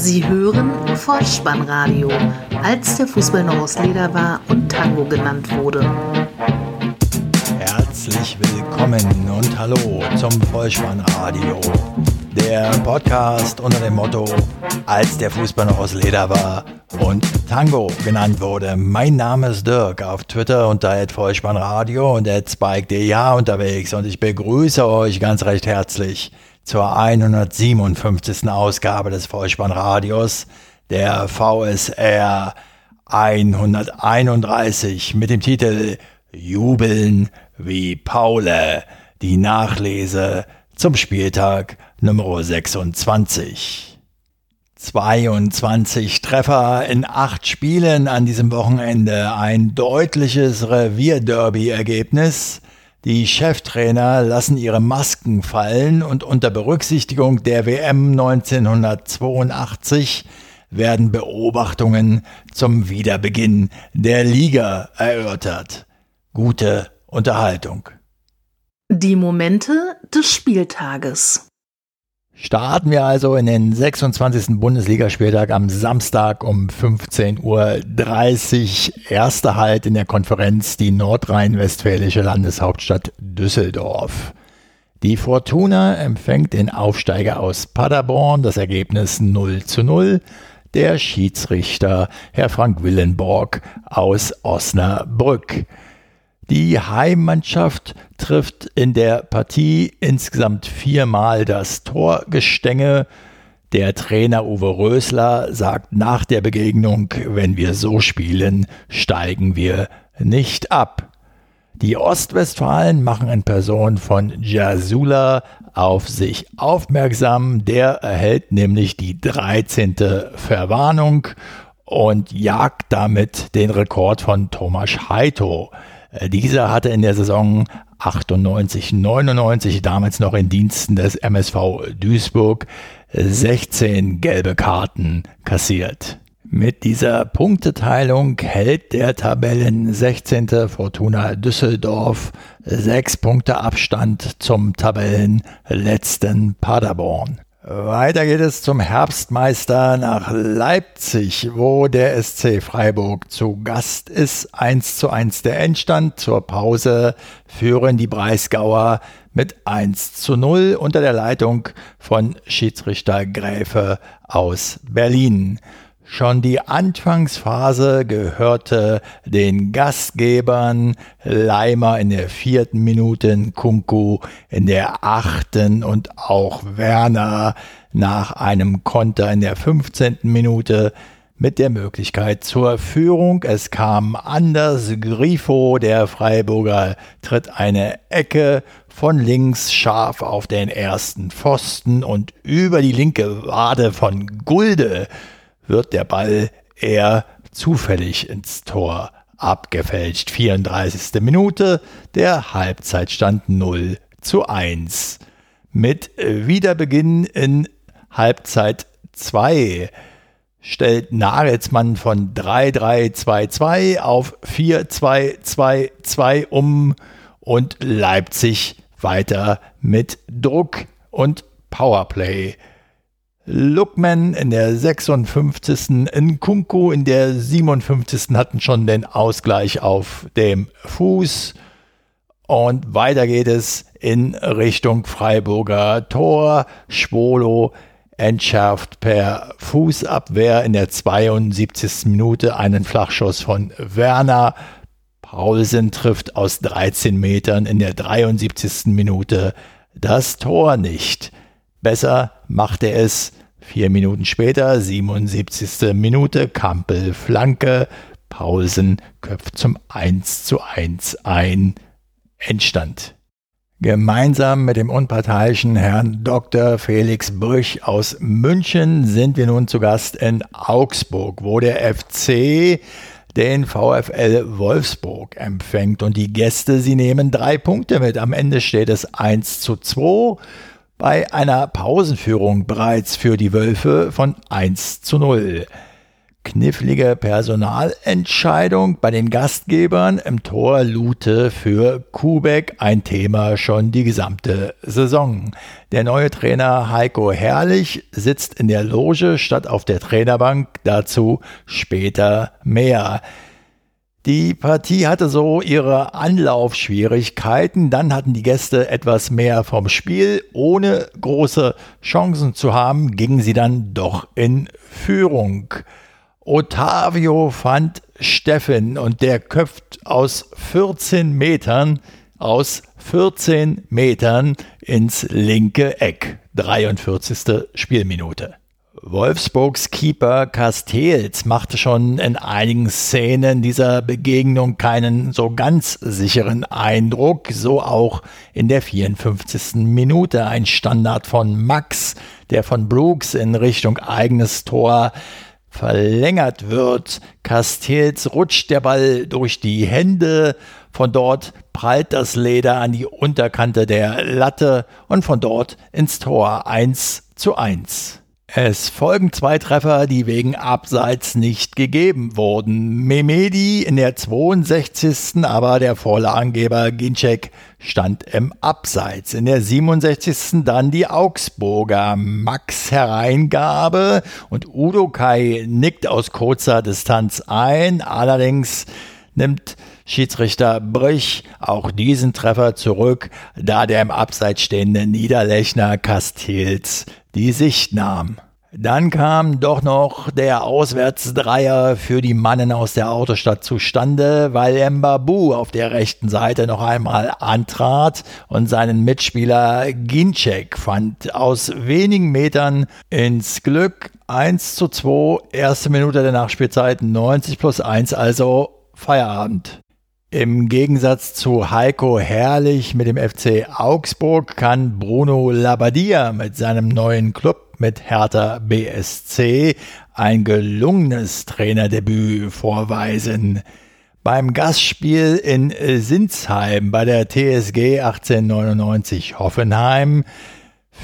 Sie hören Vollspannradio, als der Fußball noch aus Leder war und Tango genannt wurde. Herzlich willkommen und hallo zum Vollspannradio. Der Podcast unter dem Motto, als der Fußball noch aus Leder war und Tango genannt wurde. Mein Name ist Dirk, auf Twitter unter Vollspannradio und spike.de unterwegs und ich begrüße euch ganz recht herzlich zur 157. Ausgabe des Vollspannradios, der VSR 131 mit dem Titel Jubeln wie Paule, die Nachlese zum Spieltag Nummer 26. 22 Treffer in acht Spielen an diesem Wochenende, ein deutliches Revierderby-Ergebnis. Die Cheftrainer lassen ihre Masken fallen und unter Berücksichtigung der WM 1982 werden Beobachtungen zum Wiederbeginn der Liga erörtert. Gute Unterhaltung. Die Momente des Spieltages. Starten wir also in den 26. Bundesligaspieltag am Samstag um 15.30 Uhr. Erster Halt in der Konferenz die nordrhein-westfälische Landeshauptstadt Düsseldorf. Die Fortuna empfängt den Aufsteiger aus Paderborn, das Ergebnis 0 zu 0. Der Schiedsrichter Herr Frank Willenborg aus Osnabrück. Die Heimmannschaft trifft in der Partie insgesamt viermal das Torgestänge. Der Trainer Uwe Rösler sagt nach der Begegnung, wenn wir so spielen, steigen wir nicht ab. Die Ostwestfalen machen in Person von Jasula auf sich aufmerksam. Der erhält nämlich die 13. Verwarnung und jagt damit den Rekord von Thomas Heito. Äh, dieser hatte in der Saison 98, 99 damals noch in Diensten des MSV Duisburg 16 gelbe Karten kassiert. Mit dieser Punkteteilung hält der Tabellen 16. Fortuna Düsseldorf sechs Punkte Abstand zum Tabellenletzten Paderborn. Weiter geht es zum Herbstmeister nach Leipzig, wo der SC Freiburg zu Gast ist. 1 zu 1 der Endstand. Zur Pause führen die Breisgauer mit 1 zu 0 unter der Leitung von Schiedsrichter Gräfe aus Berlin. Schon die Anfangsphase gehörte den Gastgebern Leimer in der vierten Minute, Kunku in der achten und auch Werner nach einem Konter in der 15. Minute mit der Möglichkeit zur Führung. Es kam Anders Grifo, der Freiburger, tritt eine Ecke von links scharf auf den ersten Pfosten und über die linke Wade von Gulde wird der Ball eher zufällig ins Tor abgefälscht. 34. Minute, der Halbzeitstand 0 zu 1. Mit Wiederbeginn in Halbzeit 2 stellt Nagelsmann von 3-3-2-2 auf 4-2-2-2 um und Leipzig weiter mit Druck und Powerplay Lookman in der 56. Nkunku in der 57. hatten schon den Ausgleich auf dem Fuß. Und weiter geht es in Richtung Freiburger Tor. Schwolo entschärft per Fußabwehr in der 72. Minute einen Flachschuss von Werner. Paulsen trifft aus 13 Metern in der 73. Minute das Tor nicht. Besser macht er es Vier Minuten später, 77. Minute, Kampel Flanke, Paulsen köpft zum 1 zu 1 ein. Endstand. Gemeinsam mit dem unparteiischen Herrn Dr. Felix Brüch aus München sind wir nun zu Gast in Augsburg, wo der FC den VfL Wolfsburg empfängt und die Gäste, sie nehmen drei Punkte mit. Am Ende steht es 1 zu 2 bei einer Pausenführung bereits für die Wölfe von 1 zu 0. Knifflige Personalentscheidung bei den Gastgebern im Tor Lute für Kubek ein Thema schon die gesamte Saison. Der neue Trainer Heiko Herrlich sitzt in der Loge statt auf der Trainerbank, dazu später mehr. Die Partie hatte so ihre Anlaufschwierigkeiten, dann hatten die Gäste etwas mehr vom Spiel. Ohne große Chancen zu haben, gingen sie dann doch in Führung. Otavio fand Steffen und der köpft aus 14 Metern, aus 14 Metern ins linke Eck. 43. Spielminute. Wolfsburgs Keeper Castells machte schon in einigen Szenen dieser Begegnung keinen so ganz sicheren Eindruck, so auch in der 54. Minute ein Standard von Max, der von Brooks in Richtung eigenes Tor verlängert wird. Castells rutscht der Ball durch die Hände, von dort prallt das Leder an die Unterkante der Latte und von dort ins Tor 1 zu 1. Es folgen zwei Treffer, die wegen Abseits nicht gegeben wurden. Memedi in der 62. aber der Vorlagengeber Ginczek stand im Abseits. In der 67. dann die Augsburger. Max Hereingabe und Udo Kai nickt aus kurzer Distanz ein. Allerdings nimmt Schiedsrichter Brich auch diesen Treffer zurück, da der im Abseits stehende Niederlechner Castells die Sicht nahm. Dann kam doch noch der Auswärtsdreier für die Mannen aus der Autostadt zustande, weil Mbabu auf der rechten Seite noch einmal antrat und seinen Mitspieler Ginczek fand aus wenigen Metern ins Glück 1 zu 2, erste Minute der Nachspielzeit 90 plus 1, also Feierabend. Im Gegensatz zu Heiko Herrlich mit dem FC Augsburg kann Bruno Labbadia mit seinem neuen Club mit Hertha BSC ein gelungenes Trainerdebüt vorweisen. Beim Gastspiel in Sinsheim bei der TSG 1899 Hoffenheim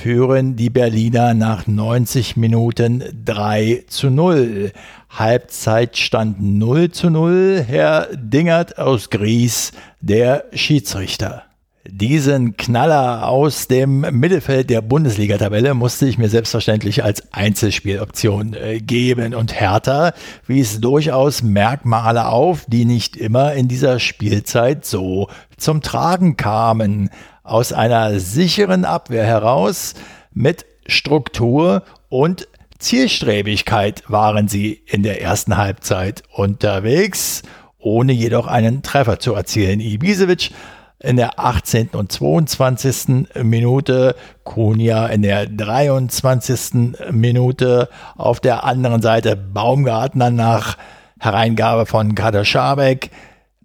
führen die Berliner nach 90 Minuten 3 zu 0. Halbzeitstand 0 zu 0. Herr Dingert aus Gries, der Schiedsrichter. Diesen Knaller aus dem Mittelfeld der Bundesliga-Tabelle musste ich mir selbstverständlich als Einzelspieloption äh, geben. Und Hertha wies durchaus Merkmale auf, die nicht immer in dieser Spielzeit so zum Tragen kamen aus einer sicheren Abwehr heraus mit Struktur und Zielstrebigkeit waren sie in der ersten Halbzeit unterwegs, ohne jedoch einen Treffer zu erzielen. Ibisevic in der 18. und 22. Minute, Kunja in der 23. Minute, auf der anderen Seite Baumgartner nach Hereingabe von Kader Schabek,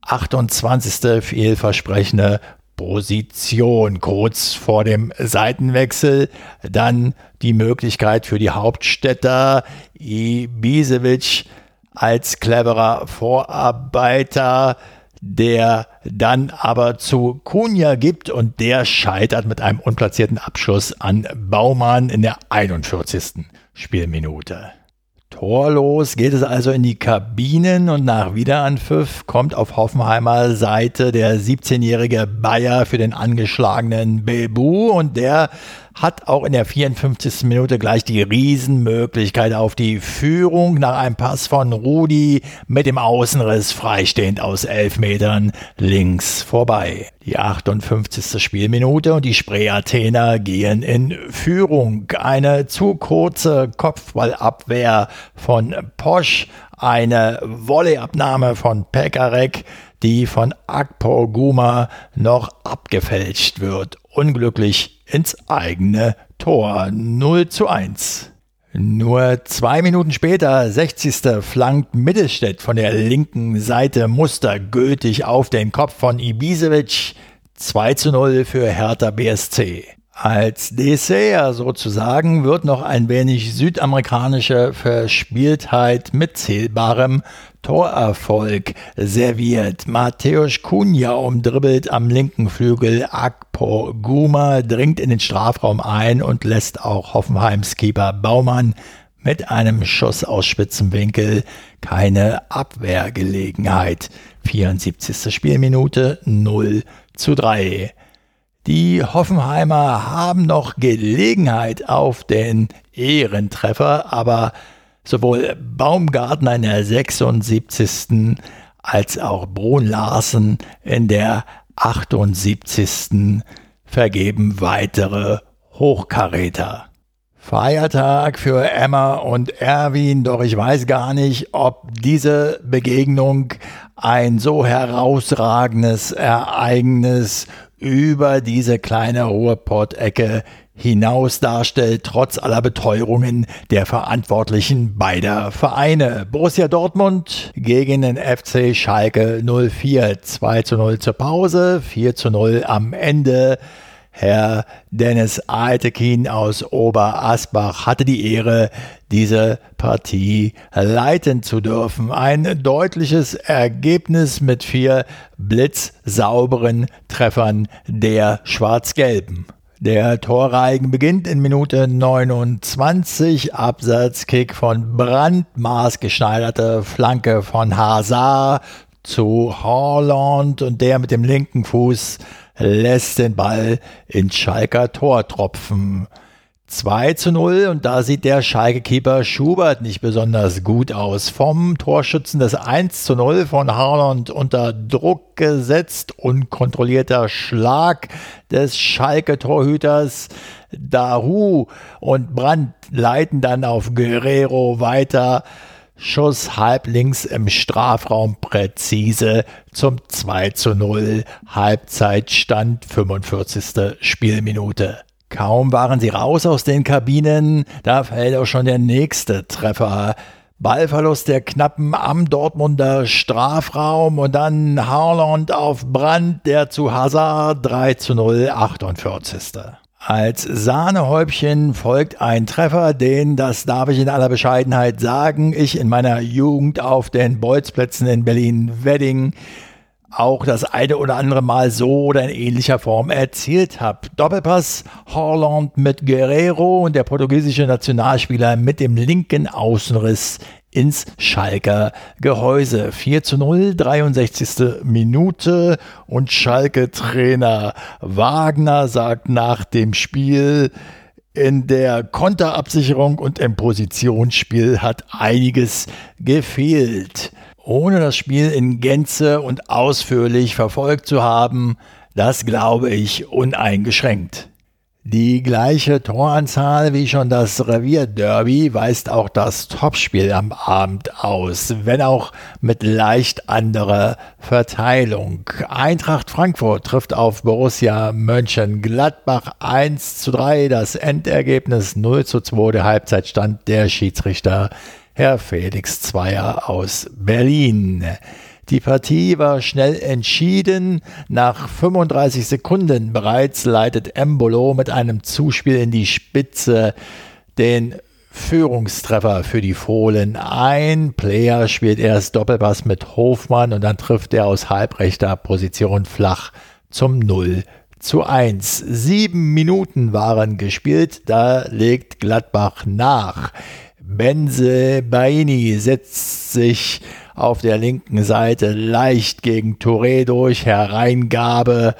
28. vielversprechende Position kurz vor dem Seitenwechsel. Dann die Möglichkeit für die Hauptstädter Ibisevic als cleverer Vorarbeiter, der dann aber zu Kunja gibt und der scheitert mit einem unplatzierten Abschuss an Baumann in der 41. Spielminute. Torlos geht es also in die Kabinen und nach Wiederanpfiff kommt auf Hoffenheimer Seite der 17-jährige Bayer für den angeschlagenen Bebu und der hat auch in der 54. Minute gleich die Riesenmöglichkeit auf die Führung nach einem Pass von Rudi mit dem Außenriss freistehend aus elf Metern links vorbei. Die 58. Spielminute und die Spree-Athener gehen in Führung. Eine zu kurze Kopfballabwehr von Posch, eine Volleyabnahme von Pekarek, die von Akpo Guma noch abgefälscht wird. Unglücklich ins eigene Tor 0 zu 1. Nur zwei Minuten später, 60. flankt Mittelstädt von der linken Seite mustergültig auf den Kopf von Ibisevic. 2 zu 0 für Hertha BSC. Als Dessert sozusagen wird noch ein wenig südamerikanische Verspieltheit mit zählbarem Torerfolg serviert. Mateusz Kunja umdribbelt am linken Flügel Akpo Guma, dringt in den Strafraum ein und lässt auch Hoffenheims Keeper Baumann mit einem Schuss aus spitzem Winkel keine Abwehrgelegenheit. 74. Spielminute 0 zu 3. Die Hoffenheimer haben noch Gelegenheit auf den Ehrentreffer, aber sowohl Baumgartner in der 76. als auch Brun Larsen in der 78. vergeben weitere Hochkaräter. Feiertag für Emma und Erwin, doch ich weiß gar nicht, ob diese Begegnung ein so herausragendes Ereignis über diese kleine Ruhrpott-Ecke hinaus darstellt, trotz aller Beteuerungen der Verantwortlichen beider Vereine. Borussia Dortmund gegen den FC Schalke 04. 2 zu 0 zur Pause, 4 zu 0 am Ende. Herr Dennis Altekin aus Oberasbach hatte die Ehre, diese Partie leiten zu dürfen. Ein deutliches Ergebnis mit vier blitzsauberen Treffern der Schwarz-Gelben. Der Torreigen beginnt in Minute 29. Absatzkick von Brandt, maßgeschneiderte Flanke von Hazard zu Holland und der mit dem linken Fuß lässt den Ball ins Schalker Tor tropfen. 2 zu 0 und da sieht der Schalke-Keeper Schubert nicht besonders gut aus. Vom Torschützen des 1 zu 0 von Harland unter Druck gesetzt. Unkontrollierter Schlag des Schalke-Torhüters Daru und Brandt leiten dann auf Guerrero weiter. Schuss halblinks im Strafraum präzise zum 2 zu 0. Halbzeitstand 45. Spielminute. Kaum waren sie raus aus den Kabinen, da fällt auch schon der nächste Treffer. Ballverlust der Knappen am Dortmunder Strafraum und dann Harland auf Brand, der zu Hazard 3 zu 0, 48. Als Sahnehäubchen folgt ein Treffer, den, das darf ich in aller Bescheidenheit sagen, ich in meiner Jugend auf den Bolzplätzen in Berlin-Wedding auch das eine oder andere Mal so oder in ähnlicher Form erzielt habe. Doppelpass Holland mit Guerrero und der portugiesische Nationalspieler mit dem linken Außenriss ins Schalker Gehäuse. 4 zu 0, 63. Minute und Schalke-Trainer Wagner sagt nach dem Spiel, in der Konterabsicherung und im Positionsspiel hat einiges gefehlt ohne das Spiel in Gänze und ausführlich verfolgt zu haben, das glaube ich uneingeschränkt. Die gleiche Toranzahl wie schon das Revierderby weist auch das Topspiel am Abend aus, wenn auch mit leicht anderer Verteilung. Eintracht Frankfurt trifft auf Borussia Mönchengladbach 1 zu 3, das Endergebnis 0 zu 2, der Halbzeitstand der Schiedsrichter Herr Felix Zweier aus Berlin. Die Partie war schnell entschieden. Nach 35 Sekunden bereits leitet Embolo mit einem Zuspiel in die Spitze den Führungstreffer für die Fohlen ein. Player spielt erst Doppelpass mit Hofmann und dann trifft er aus halbrechter Position flach zum 0 zu 1. Sieben Minuten waren gespielt, da legt Gladbach nach. Benze Baini setzt sich auf der linken Seite leicht gegen Touré durch, Hereingabe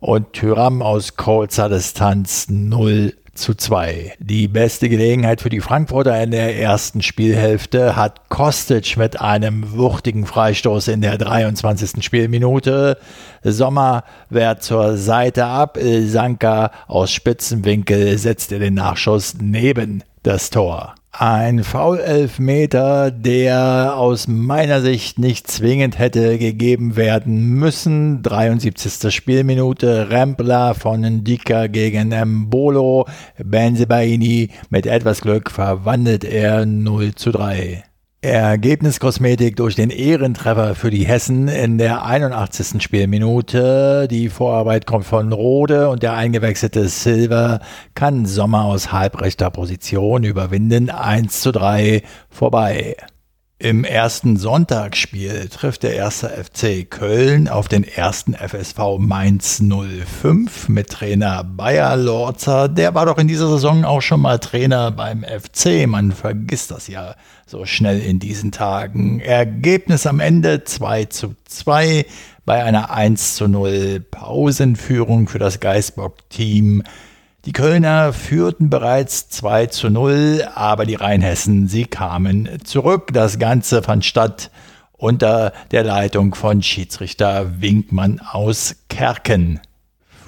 und Tyram aus kurzer Distanz 0 zu 2. Die beste Gelegenheit für die Frankfurter in der ersten Spielhälfte hat Kostic mit einem wuchtigen Freistoß in der 23. Spielminute. Sommer wehrt zur Seite ab. Sanka aus Spitzenwinkel setzt er den Nachschuss neben das Tor. Ein Foul-Elfmeter, der aus meiner Sicht nicht zwingend hätte gegeben werden müssen. 73. Spielminute, Rempler von Ndika gegen Mbolo. Benzebaini mit etwas Glück verwandelt er 0 zu 3. Ergebniskosmetik durch den Ehrentreffer für die Hessen in der 81. Spielminute. Die Vorarbeit kommt von Rode und der eingewechselte Silver kann Sommer aus halbrechter Position überwinden. 1 zu 3 vorbei. Im ersten Sonntagsspiel trifft der erste FC Köln auf den ersten FSV Mainz 05 mit Trainer Bayer Lorzer. Der war doch in dieser Saison auch schon mal Trainer beim FC. Man vergisst das ja so schnell in diesen Tagen. Ergebnis am Ende 2 zu 2 bei einer 1 zu 0 Pausenführung für das Geisbock-Team. Die Kölner führten bereits 2 zu 0, aber die Rheinhessen, sie kamen zurück. Das Ganze fand statt unter der Leitung von Schiedsrichter Winkmann aus Kerken.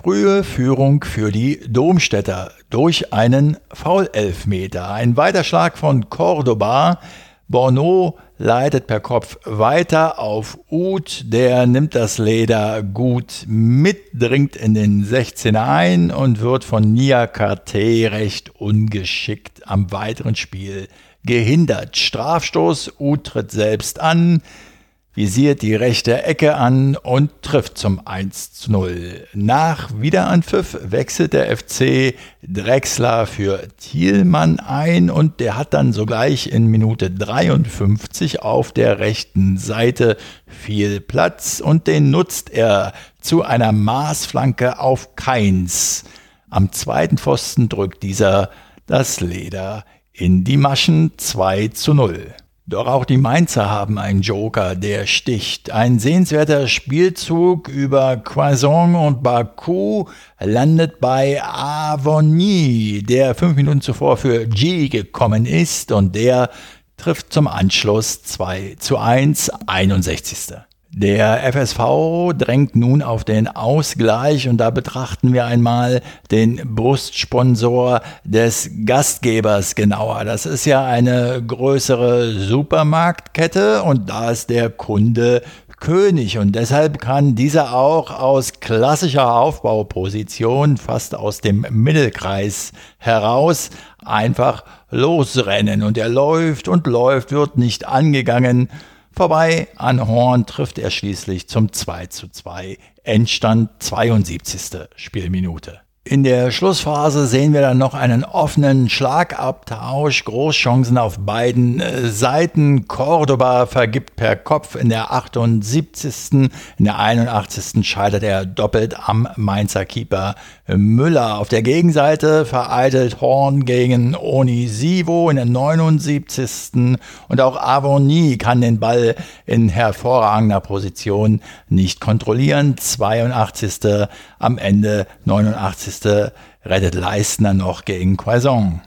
Frühe Führung für die Domstädter durch einen Foulelfmeter. Ein Weiterschlag von Cordoba. Borneau leitet per Kopf weiter auf Uth, der nimmt das Leder gut mit, dringt in den 16er ein und wird von Nia Karte recht ungeschickt am weiteren Spiel gehindert. Strafstoß, Uth tritt selbst an, visiert die rechte Ecke an und trifft zum 1 zu 0. Nach Wiederanpfiff wechselt der FC Drexler für Thielmann ein und der hat dann sogleich in Minute 53 auf der rechten Seite viel Platz und den nutzt er zu einer Maßflanke auf Keins. Am zweiten Pfosten drückt dieser das Leder in die Maschen 2 zu 0. Doch auch die Mainzer haben einen Joker, der sticht. Ein sehenswerter Spielzug über Quaison und Baku landet bei Avoni, der fünf Minuten zuvor für G gekommen ist und der trifft zum Anschluss 2 zu 1, 61. Der FSV drängt nun auf den Ausgleich und da betrachten wir einmal den Brustsponsor des Gastgebers genauer. Das ist ja eine größere Supermarktkette und da ist der Kunde König. Und deshalb kann dieser auch aus klassischer Aufbauposition, fast aus dem Mittelkreis heraus, einfach losrennen. Und er läuft und läuft, wird nicht angegangen Vorbei an Horn trifft er schließlich zum 2 zu 2. Endstand 72. Spielminute. In der Schlussphase sehen wir dann noch einen offenen Schlagabtausch, Großchancen auf beiden äh, Seiten. Cordoba vergibt per Kopf in der 78. In der 81. scheitert er doppelt am Mainzer Keeper Müller. Auf der Gegenseite vereitelt Horn gegen Onisivo in der 79. Und auch Avoni kann den Ball in hervorragender Position nicht kontrollieren. 82. am Ende 89 rettet Leistner noch gegen Quaison.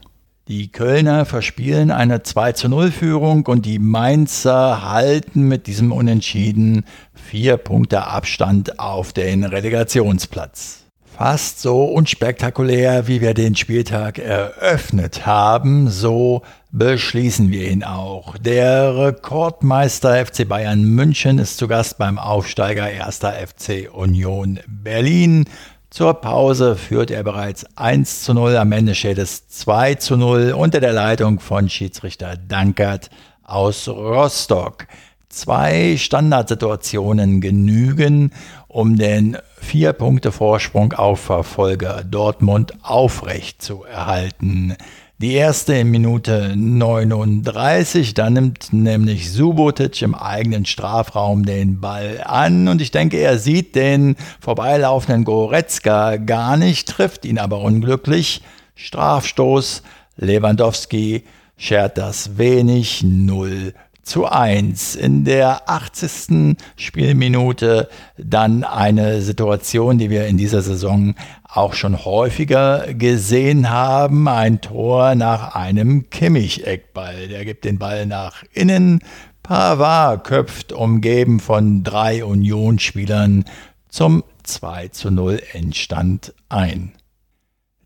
Die Kölner verspielen eine 2 zu 0 Führung und die Mainzer halten mit diesem Unentschieden vier Punkte Abstand auf den Relegationsplatz. Fast so unspektakulär, wie wir den Spieltag eröffnet haben, so beschließen wir ihn auch. Der Rekordmeister FC Bayern München ist zu Gast beim Aufsteiger 1. FC Union Berlin. Zur Pause führt er bereits 1 zu 0, am Ende steht es 2 zu 0 unter der Leitung von Schiedsrichter Dankert aus Rostock. Zwei Standardsituationen genügen, um den vier Punkte Vorsprung auf Verfolger Dortmund aufrecht zu erhalten. Die erste in Minute 39, da nimmt nämlich Subotic im eigenen Strafraum den Ball an und ich denke, er sieht den vorbeilaufenden Goretzka gar nicht, trifft ihn aber unglücklich. Strafstoß, Lewandowski schert das wenig, 0 zu 1. In der 80. Spielminute dann eine Situation, die wir in dieser Saison auch schon häufiger gesehen haben. Ein Tor nach einem Kimmich-Eckball. Der gibt den Ball nach innen. Pavard köpft, umgeben von drei Unionsspielern, zum 2 zu 0 Endstand ein.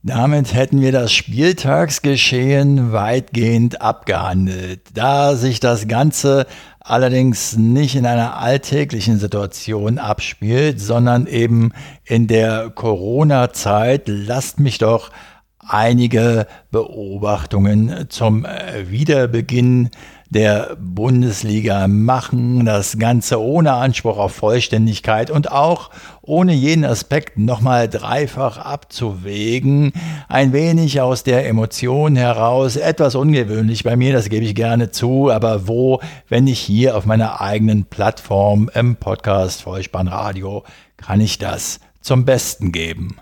Damit hätten wir das Spieltagsgeschehen weitgehend abgehandelt. Da sich das Ganze allerdings nicht in einer alltäglichen Situation abspielt, sondern eben in der Corona-Zeit, lasst mich doch einige Beobachtungen zum Wiederbeginn der Bundesliga machen, das Ganze ohne Anspruch auf Vollständigkeit und auch ohne jeden Aspekt nochmal dreifach abzuwägen, ein wenig aus der Emotion heraus, etwas ungewöhnlich bei mir, das gebe ich gerne zu, aber wo, wenn nicht hier auf meiner eigenen Plattform im Podcast Vollspannradio, kann ich das zum Besten geben.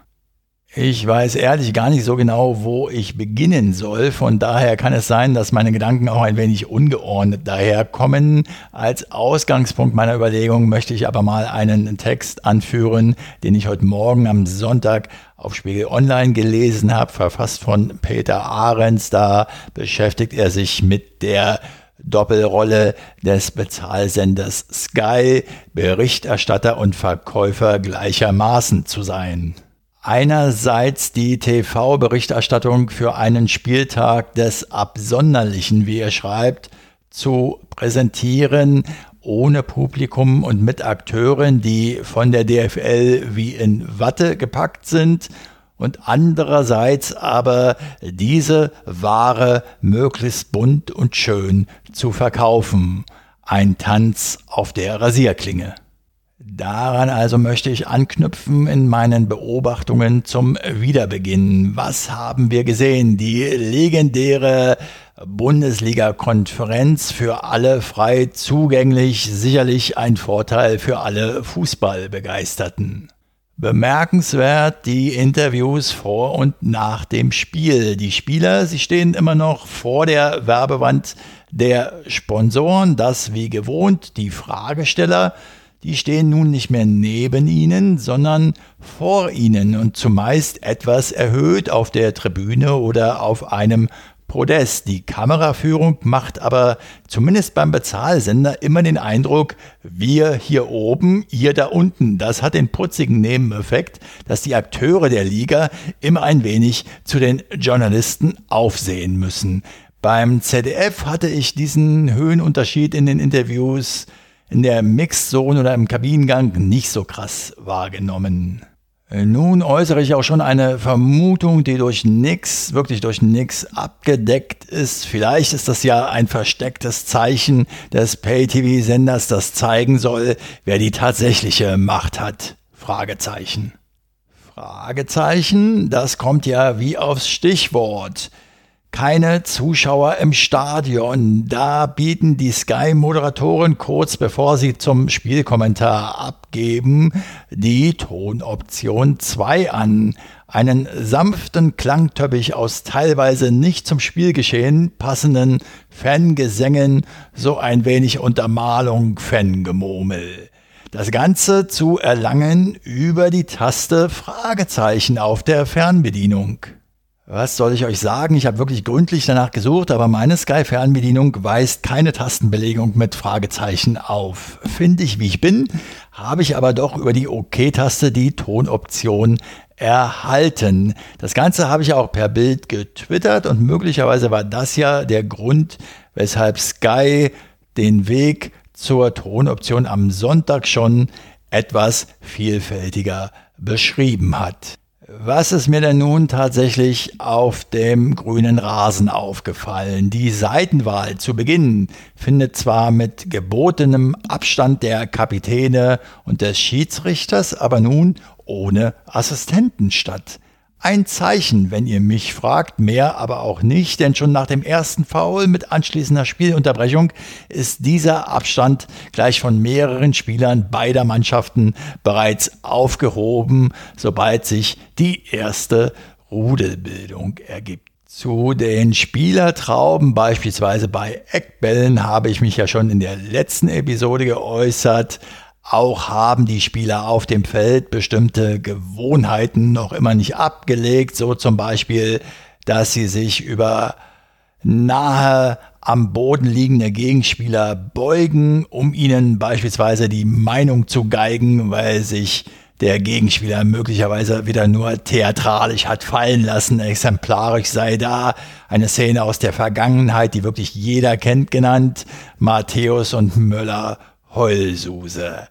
Ich weiß ehrlich gar nicht so genau, wo ich beginnen soll. Von daher kann es sein, dass meine Gedanken auch ein wenig ungeordnet daherkommen. Als Ausgangspunkt meiner Überlegung möchte ich aber mal einen Text anführen, den ich heute Morgen am Sonntag auf Spiegel Online gelesen habe, verfasst von Peter Ahrens. Da beschäftigt er sich mit der Doppelrolle des Bezahlsenders Sky, Berichterstatter und Verkäufer gleichermaßen zu sein einerseits die TV-Berichterstattung für einen Spieltag des Absonderlichen, wie er schreibt, zu präsentieren, ohne Publikum und mit Akteuren, die von der DFL wie in Watte gepackt sind und andererseits aber diese Ware möglichst bunt und schön zu verkaufen. Ein Tanz auf der Rasierklinge. Daran also möchte ich anknüpfen in meinen Beobachtungen zum Wiederbeginn. Was haben wir gesehen? Die legendäre Bundesliga-Konferenz für alle frei zugänglich, sicherlich ein Vorteil für alle Fußballbegeisterten. Bemerkenswert die Interviews vor und nach dem Spiel. Die Spieler, sie stehen immer noch vor der Werbewand der Sponsoren, das wie gewohnt, die Fragesteller die stehen nun nicht mehr neben ihnen, sondern vor ihnen und zumeist etwas erhöht auf der Tribüne oder auf einem Podest. Die Kameraführung macht aber zumindest beim Bezahlsender immer den Eindruck, wir hier oben, ihr da unten. Das hat den putzigen Nebeneffekt, dass die Akteure der Liga immer ein wenig zu den Journalisten aufsehen müssen. Beim ZDF hatte ich diesen Höhenunterschied in den Interviews in der Mixzone oder im Kabinengang nicht so krass wahrgenommen. Nun äußere ich auch schon eine Vermutung, die durch nix, wirklich durch nix abgedeckt ist. Vielleicht ist das ja ein verstecktes Zeichen des Pay-TV-Senders, das zeigen soll, wer die tatsächliche Macht hat. Fragezeichen. Fragezeichen, das kommt ja wie aufs Stichwort keine Zuschauer im Stadion. Da bieten die Sky-Moderatoren kurz bevor sie zum Spielkommentar abgeben die Tonoption 2 an. Einen sanften Klangteppich aus teilweise nicht zum Spielgeschehen passenden Fangesängen, so ein wenig Untermalung, Fangemurmel. Das Ganze zu erlangen über die Taste Fragezeichen auf der Fernbedienung. Was soll ich euch sagen? Ich habe wirklich gründlich danach gesucht, aber meine Sky-Fernbedienung weist keine Tastenbelegung mit Fragezeichen auf. Finde ich, wie ich bin, habe ich aber doch über die OK-Taste die Tonoption erhalten. Das Ganze habe ich auch per Bild getwittert und möglicherweise war das ja der Grund, weshalb Sky den Weg zur Tonoption am Sonntag schon etwas vielfältiger beschrieben hat. Was ist mir denn nun tatsächlich auf dem grünen Rasen aufgefallen? Die Seitenwahl zu Beginn findet zwar mit gebotenem Abstand der Kapitäne und des Schiedsrichters, aber nun ohne Assistenten statt. Ein Zeichen, wenn ihr mich fragt, mehr aber auch nicht, denn schon nach dem ersten Foul mit anschließender Spielunterbrechung ist dieser Abstand gleich von mehreren Spielern beider Mannschaften bereits aufgehoben, sobald sich die erste Rudelbildung ergibt. Zu den Spielertrauben, beispielsweise bei Eckbällen, habe ich mich ja schon in der letzten Episode geäußert. Auch haben die Spieler auf dem Feld bestimmte Gewohnheiten noch immer nicht abgelegt, so zum Beispiel, dass sie sich über nahe am Boden liegende Gegenspieler beugen, um ihnen beispielsweise die Meinung zu geigen, weil sich der Gegenspieler möglicherweise wieder nur theatralisch hat fallen lassen. Exemplarisch sei da eine Szene aus der Vergangenheit, die wirklich jeder kennt, genannt. Matthäus und Möller Heulsuse.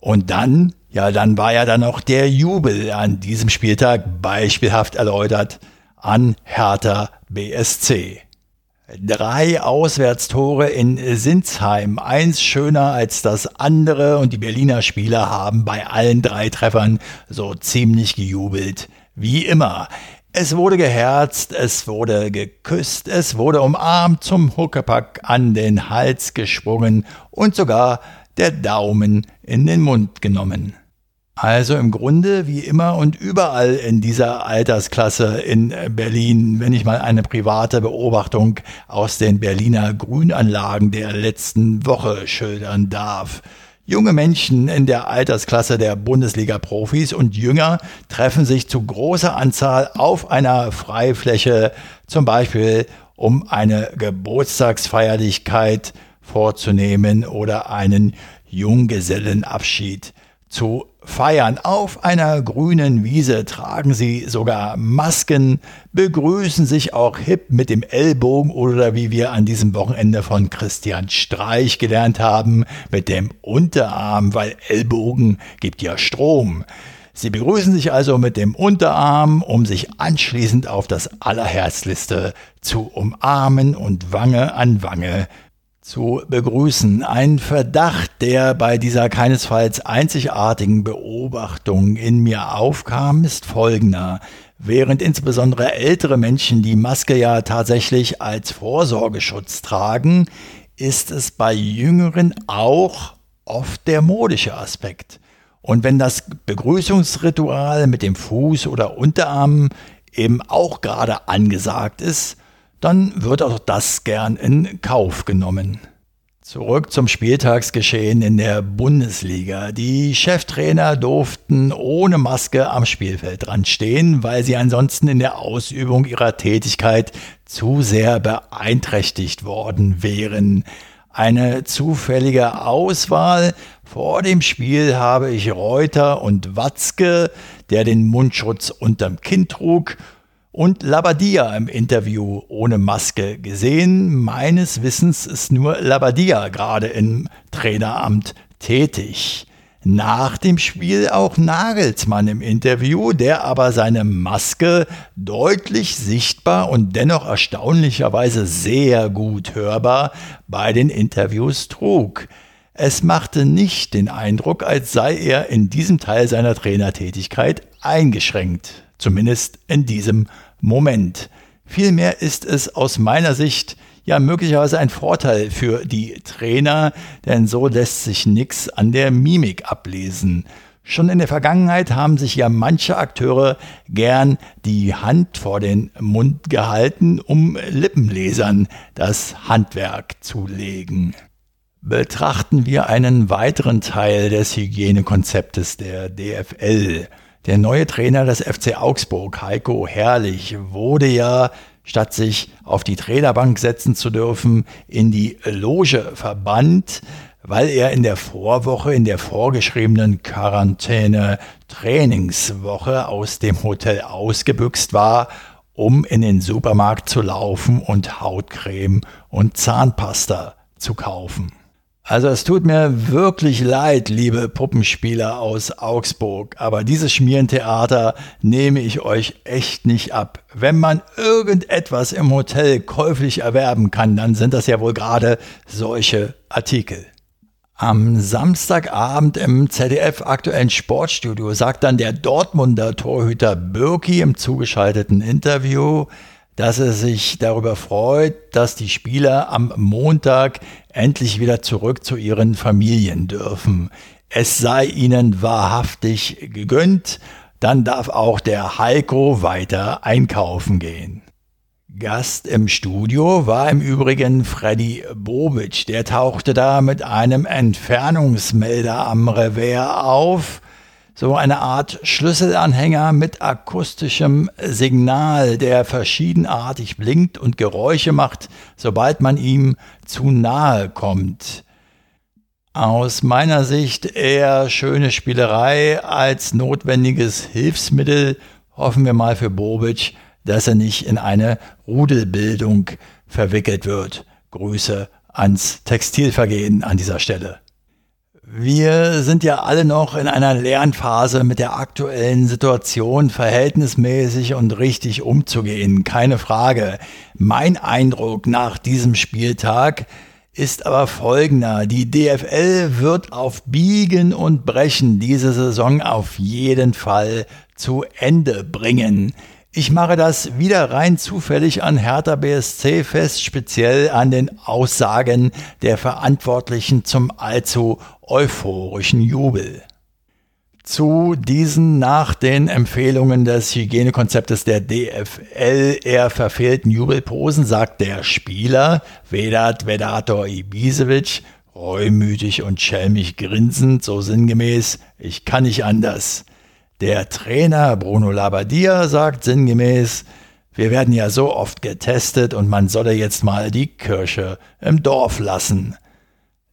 Und dann, ja, dann war ja dann noch der Jubel an diesem Spieltag beispielhaft erläutert an Hertha BSC. Drei Auswärtstore in Sinsheim, eins schöner als das andere und die Berliner Spieler haben bei allen drei Treffern so ziemlich gejubelt. Wie immer. Es wurde geherzt, es wurde geküsst, es wurde umarmt, zum Huckepack an den Hals geschwungen und sogar der Daumen in den Mund genommen. Also im Grunde wie immer und überall in dieser Altersklasse in Berlin, wenn ich mal eine private Beobachtung aus den Berliner Grünanlagen der letzten Woche schildern darf. Junge Menschen in der Altersklasse der Bundesliga-Profis und Jünger treffen sich zu großer Anzahl auf einer Freifläche, zum Beispiel um eine Geburtstagsfeierlichkeit vorzunehmen oder einen Junggesellenabschied zu feiern. Auf einer grünen Wiese tragen sie sogar Masken, begrüßen sich auch hip mit dem Ellbogen oder wie wir an diesem Wochenende von Christian Streich gelernt haben, mit dem Unterarm, weil Ellbogen gibt ja Strom. Sie begrüßen sich also mit dem Unterarm, um sich anschließend auf das Allerherzlichste zu umarmen und Wange an Wange zu begrüßen. Ein Verdacht, der bei dieser keinesfalls einzigartigen Beobachtung in mir aufkam, ist folgender. Während insbesondere ältere Menschen die Maske ja tatsächlich als Vorsorgeschutz tragen, ist es bei Jüngeren auch oft der modische Aspekt. Und wenn das Begrüßungsritual mit dem Fuß oder Unterarm eben auch gerade angesagt ist, dann wird auch das gern in Kauf genommen. Zurück zum Spieltagsgeschehen in der Bundesliga. Die Cheftrainer durften ohne Maske am Spielfeld dran stehen, weil sie ansonsten in der Ausübung ihrer Tätigkeit zu sehr beeinträchtigt worden wären. Eine zufällige Auswahl. Vor dem Spiel habe ich Reuter und Watzke, der den Mundschutz unterm Kinn trug, und Labadia im Interview ohne Maske gesehen. Meines Wissens ist nur Labadia gerade im Traineramt tätig. Nach dem Spiel auch Nagelsmann im Interview, der aber seine Maske deutlich sichtbar und dennoch erstaunlicherweise sehr gut hörbar bei den Interviews trug. Es machte nicht den Eindruck, als sei er in diesem Teil seiner Trainertätigkeit eingeschränkt, zumindest in diesem Moment. Vielmehr ist es aus meiner Sicht ja möglicherweise ein Vorteil für die Trainer, denn so lässt sich nichts an der Mimik ablesen. Schon in der Vergangenheit haben sich ja manche Akteure gern die Hand vor den Mund gehalten, um Lippenlesern das Handwerk zu legen. Betrachten wir einen weiteren Teil des Hygienekonzeptes der DFL. Der neue Trainer des FC Augsburg, Heiko Herrlich, wurde ja, statt sich auf die Trainerbank setzen zu dürfen, in die Loge verbannt, weil er in der Vorwoche, in der vorgeschriebenen Quarantäne Trainingswoche aus dem Hotel ausgebüxt war, um in den Supermarkt zu laufen und Hautcreme und Zahnpasta zu kaufen. Also es tut mir wirklich leid, liebe Puppenspieler aus Augsburg, aber dieses Schmierentheater nehme ich euch echt nicht ab. Wenn man irgendetwas im Hotel käuflich erwerben kann, dann sind das ja wohl gerade solche Artikel. Am Samstagabend im ZDF aktuellen Sportstudio sagt dann der Dortmunder Torhüter Birki im zugeschalteten Interview, dass er sich darüber freut, dass die Spieler am Montag endlich wieder zurück zu ihren Familien dürfen. Es sei ihnen wahrhaftig gegönnt, dann darf auch der Heiko weiter einkaufen gehen. Gast im Studio war im Übrigen Freddy Bobic. Der tauchte da mit einem Entfernungsmelder am Revers auf so eine Art Schlüsselanhänger mit akustischem Signal, der verschiedenartig blinkt und Geräusche macht, sobald man ihm zu nahe kommt. Aus meiner Sicht eher schöne Spielerei als notwendiges Hilfsmittel. Hoffen wir mal für Bobic, dass er nicht in eine Rudelbildung verwickelt wird. Grüße ans Textilvergehen an dieser Stelle. Wir sind ja alle noch in einer Lernphase mit der aktuellen Situation verhältnismäßig und richtig umzugehen, keine Frage. Mein Eindruck nach diesem Spieltag ist aber folgender. Die DFL wird auf Biegen und Brechen diese Saison auf jeden Fall zu Ende bringen. Ich mache das wieder rein zufällig an Hertha BSC fest, speziell an den Aussagen der Verantwortlichen zum allzu euphorischen Jubel. Zu diesen nach den Empfehlungen des Hygienekonzeptes der DFL eher verfehlten Jubelposen sagt der Spieler Vedat Vedator Ibisevic reumütig und schelmig grinsend, so sinngemäß, ich kann nicht anders. Der Trainer Bruno Labbadia sagt sinngemäß, wir werden ja so oft getestet und man solle jetzt mal die Kirche im Dorf lassen.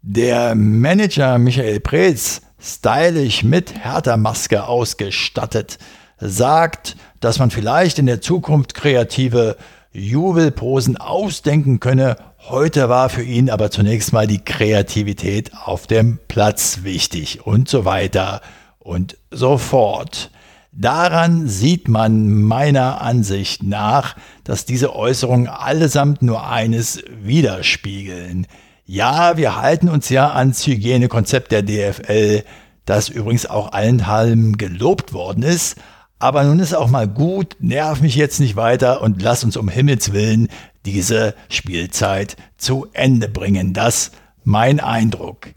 Der Manager Michael Preetz, stylisch mit Härtermaske ausgestattet, sagt, dass man vielleicht in der Zukunft kreative Jubelposen ausdenken könne. Heute war für ihn aber zunächst mal die Kreativität auf dem Platz wichtig und so weiter und so fort. Daran sieht man meiner Ansicht nach, dass diese Äußerungen allesamt nur eines widerspiegeln. Ja, wir halten uns ja ans Hygienekonzept der DFL, das übrigens auch allenthalben gelobt worden ist, aber nun ist auch mal gut, nerv mich jetzt nicht weiter und lass uns um Himmels willen diese Spielzeit zu Ende bringen. Das mein Eindruck.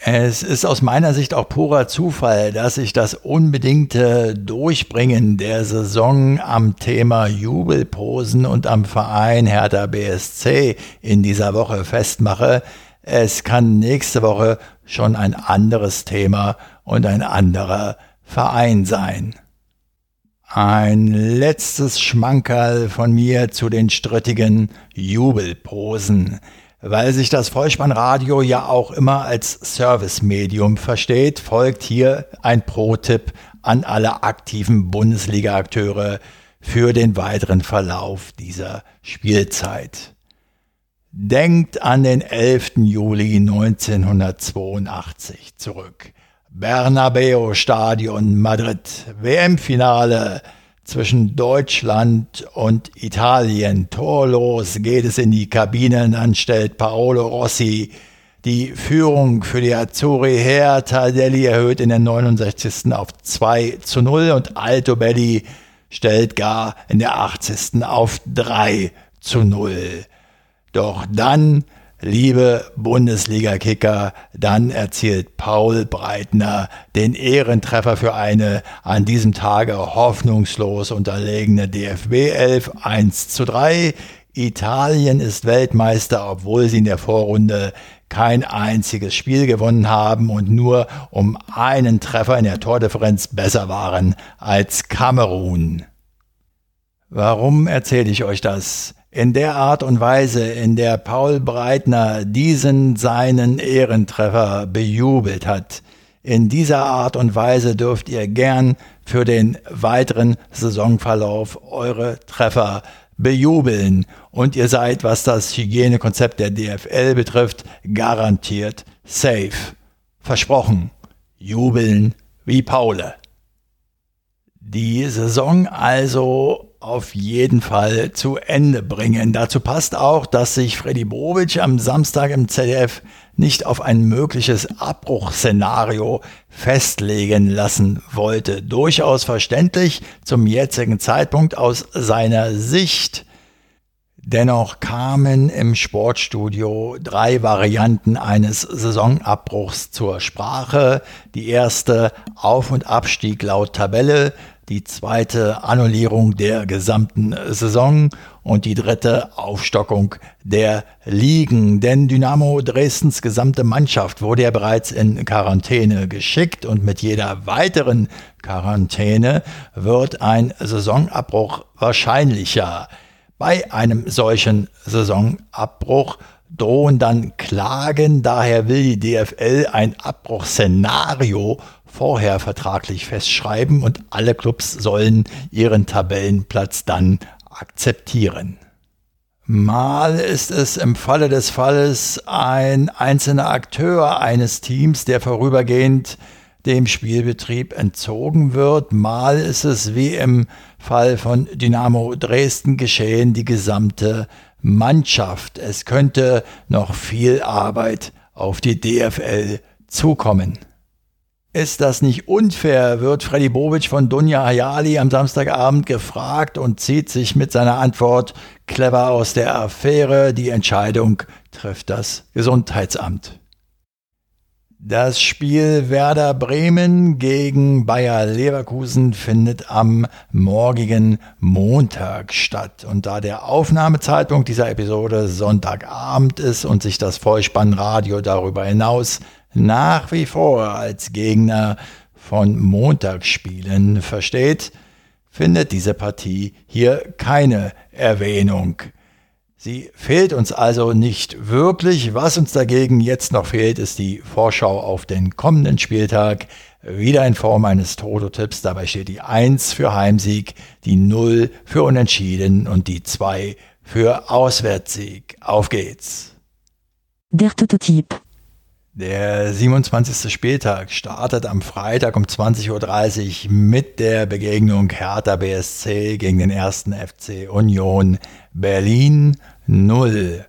Es ist aus meiner Sicht auch purer Zufall, dass sich das unbedingte Durchbringen der Saison am Thema Jubelposen und am Verein Hertha BSC in dieser Woche festmache. Es kann nächste Woche schon ein anderes Thema und ein anderer Verein sein. Ein letztes Schmankerl von mir zu den strittigen Jubelposen. Weil sich das Vollspannradio ja auch immer als Servicemedium versteht, folgt hier ein Pro-Tipp an alle aktiven Bundesliga-Akteure für den weiteren Verlauf dieser Spielzeit. Denkt an den 11. Juli 1982 zurück. Bernabeo Stadion Madrid, WM-Finale zwischen Deutschland und Italien. Torlos geht es in die Kabinen, dann stellt Paolo Rossi die Führung für die Azzurri her. Tardelli erhöht in der 69. auf 2 zu 0 und Alto Belli stellt gar in der 80. auf 3 zu 0. Doch dann Liebe Bundesliga-Kicker, dann erzielt Paul Breitner den Ehrentreffer für eine an diesem Tage hoffnungslos unterlegene DFB 11 1 zu 3. Italien ist Weltmeister, obwohl sie in der Vorrunde kein einziges Spiel gewonnen haben und nur um einen Treffer in der Tordifferenz besser waren als Kamerun. Warum erzähle ich euch das? In der Art und Weise, in der Paul Breitner diesen seinen Ehrentreffer bejubelt hat, in dieser Art und Weise dürft ihr gern für den weiteren Saisonverlauf eure Treffer bejubeln und ihr seid, was das Hygienekonzept der DFL betrifft, garantiert safe. Versprochen. Jubeln wie Paule. Die Saison also auf jeden Fall zu Ende bringen. Dazu passt auch, dass sich Freddy Bovic am Samstag im ZDF nicht auf ein mögliches Abbruchszenario festlegen lassen wollte. Durchaus verständlich zum jetzigen Zeitpunkt aus seiner Sicht. Dennoch kamen im Sportstudio drei Varianten eines Saisonabbruchs zur Sprache. Die erste Auf- und Abstieg laut Tabelle, die zweite Annullierung der gesamten Saison und die dritte Aufstockung der Ligen. Denn Dynamo Dresdens gesamte Mannschaft wurde ja bereits in Quarantäne geschickt und mit jeder weiteren Quarantäne wird ein Saisonabbruch wahrscheinlicher. Bei einem solchen Saisonabbruch drohen dann Klagen, daher will die DFL ein Abbruchszenario vorher vertraglich festschreiben und alle Clubs sollen ihren Tabellenplatz dann akzeptieren. Mal ist es im Falle des Falles ein einzelner Akteur eines Teams, der vorübergehend dem Spielbetrieb entzogen wird. Mal ist es wie im Fall von Dynamo Dresden geschehen, die gesamte Mannschaft. Es könnte noch viel Arbeit auf die DFL zukommen. Ist das nicht unfair, wird Freddy Bobic von Dunja Hayali am Samstagabend gefragt und zieht sich mit seiner Antwort clever aus der Affäre. Die Entscheidung trifft das Gesundheitsamt. Das Spiel Werder Bremen gegen Bayer Leverkusen findet am morgigen Montag statt. Und da der Aufnahmezeitpunkt dieser Episode Sonntagabend ist und sich das Vollspannradio darüber hinaus nach wie vor als Gegner von Montagsspielen versteht, findet diese Partie hier keine Erwähnung. Sie fehlt uns also nicht wirklich. Was uns dagegen jetzt noch fehlt, ist die Vorschau auf den kommenden Spieltag. Wieder in Form eines Toto-Tipps. Dabei steht die 1 für Heimsieg, die 0 für Unentschieden und die 2 für Auswärtssieg. Auf geht's. Der Toto-Tipp. Der 27. Spieltag startet am Freitag um 20.30 Uhr mit der Begegnung Hertha BSC gegen den ersten FC Union Berlin 0.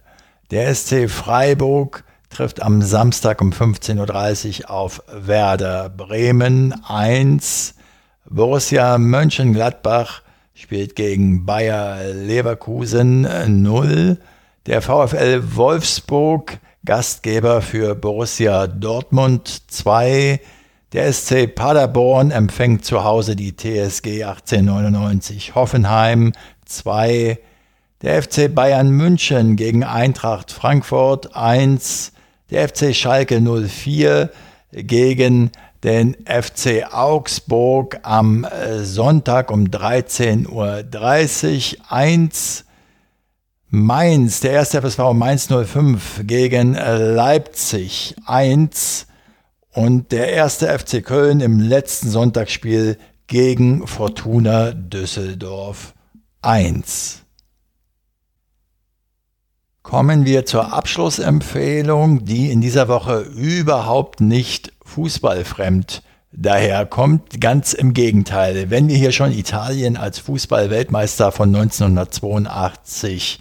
Der SC Freiburg trifft am Samstag um 15.30 Uhr auf Werder Bremen 1. Borussia Mönchengladbach spielt gegen Bayer Leverkusen 0. Der VfL Wolfsburg Gastgeber für Borussia Dortmund 2. Der SC Paderborn empfängt zu Hause die TSG 1899 Hoffenheim 2. Der FC Bayern München gegen Eintracht Frankfurt 1. Der FC Schalke 04 gegen den FC Augsburg am Sonntag um 13.30 Uhr 1. Mainz, der erste FSV Mainz 05 gegen Leipzig 1 und der erste FC Köln im letzten Sonntagsspiel gegen Fortuna Düsseldorf 1. Kommen wir zur Abschlussempfehlung, die in dieser Woche überhaupt nicht fußballfremd daherkommt. Ganz im Gegenteil. Wenn wir hier schon Italien als Fußballweltmeister von 1982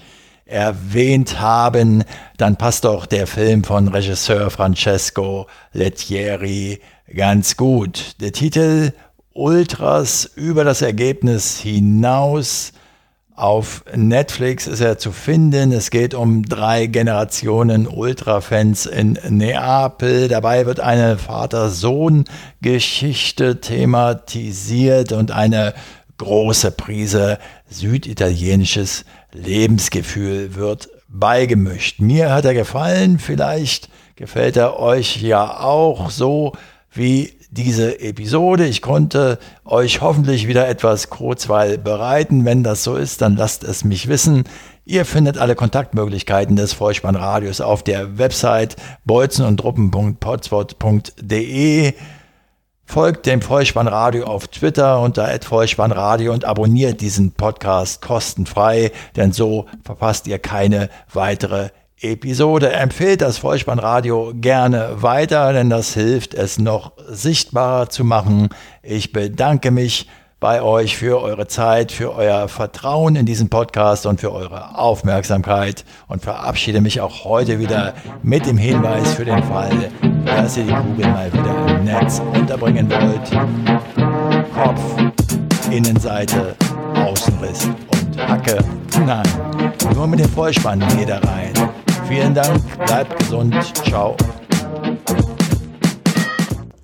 erwähnt haben, dann passt doch der Film von Regisseur Francesco Lettieri ganz gut. Der Titel Ultras über das Ergebnis hinaus. Auf Netflix ist er zu finden. Es geht um drei Generationen Ultrafans in Neapel. Dabei wird eine Vater-Sohn-Geschichte thematisiert und eine große Prise süditalienisches Lebensgefühl wird beigemischt. Mir hat er gefallen, vielleicht gefällt er euch ja auch so wie diese Episode. Ich konnte euch hoffentlich wieder etwas Kurzweil bereiten. Wenn das so ist, dann lasst es mich wissen. Ihr findet alle Kontaktmöglichkeiten des Vollspannradios auf der Website bolzenundruppen.potspot.de. Folgt dem Vollspannradio auf Twitter unter Vollspannradio und abonniert diesen Podcast kostenfrei, denn so verpasst ihr keine weitere Episode. Empfehlt das Vollspannradio gerne weiter, denn das hilft es noch sichtbarer zu machen. Ich bedanke mich bei euch für eure Zeit, für euer Vertrauen in diesen Podcast und für eure Aufmerksamkeit und verabschiede mich auch heute wieder mit dem Hinweis für den Fall, dass ihr die Kugel mal wieder im Netz unterbringen wollt. Kopf, Innenseite, Außenriss und Hacke. Nein, nur mit dem Vollspann geht er rein. Vielen Dank, bleibt gesund, ciao.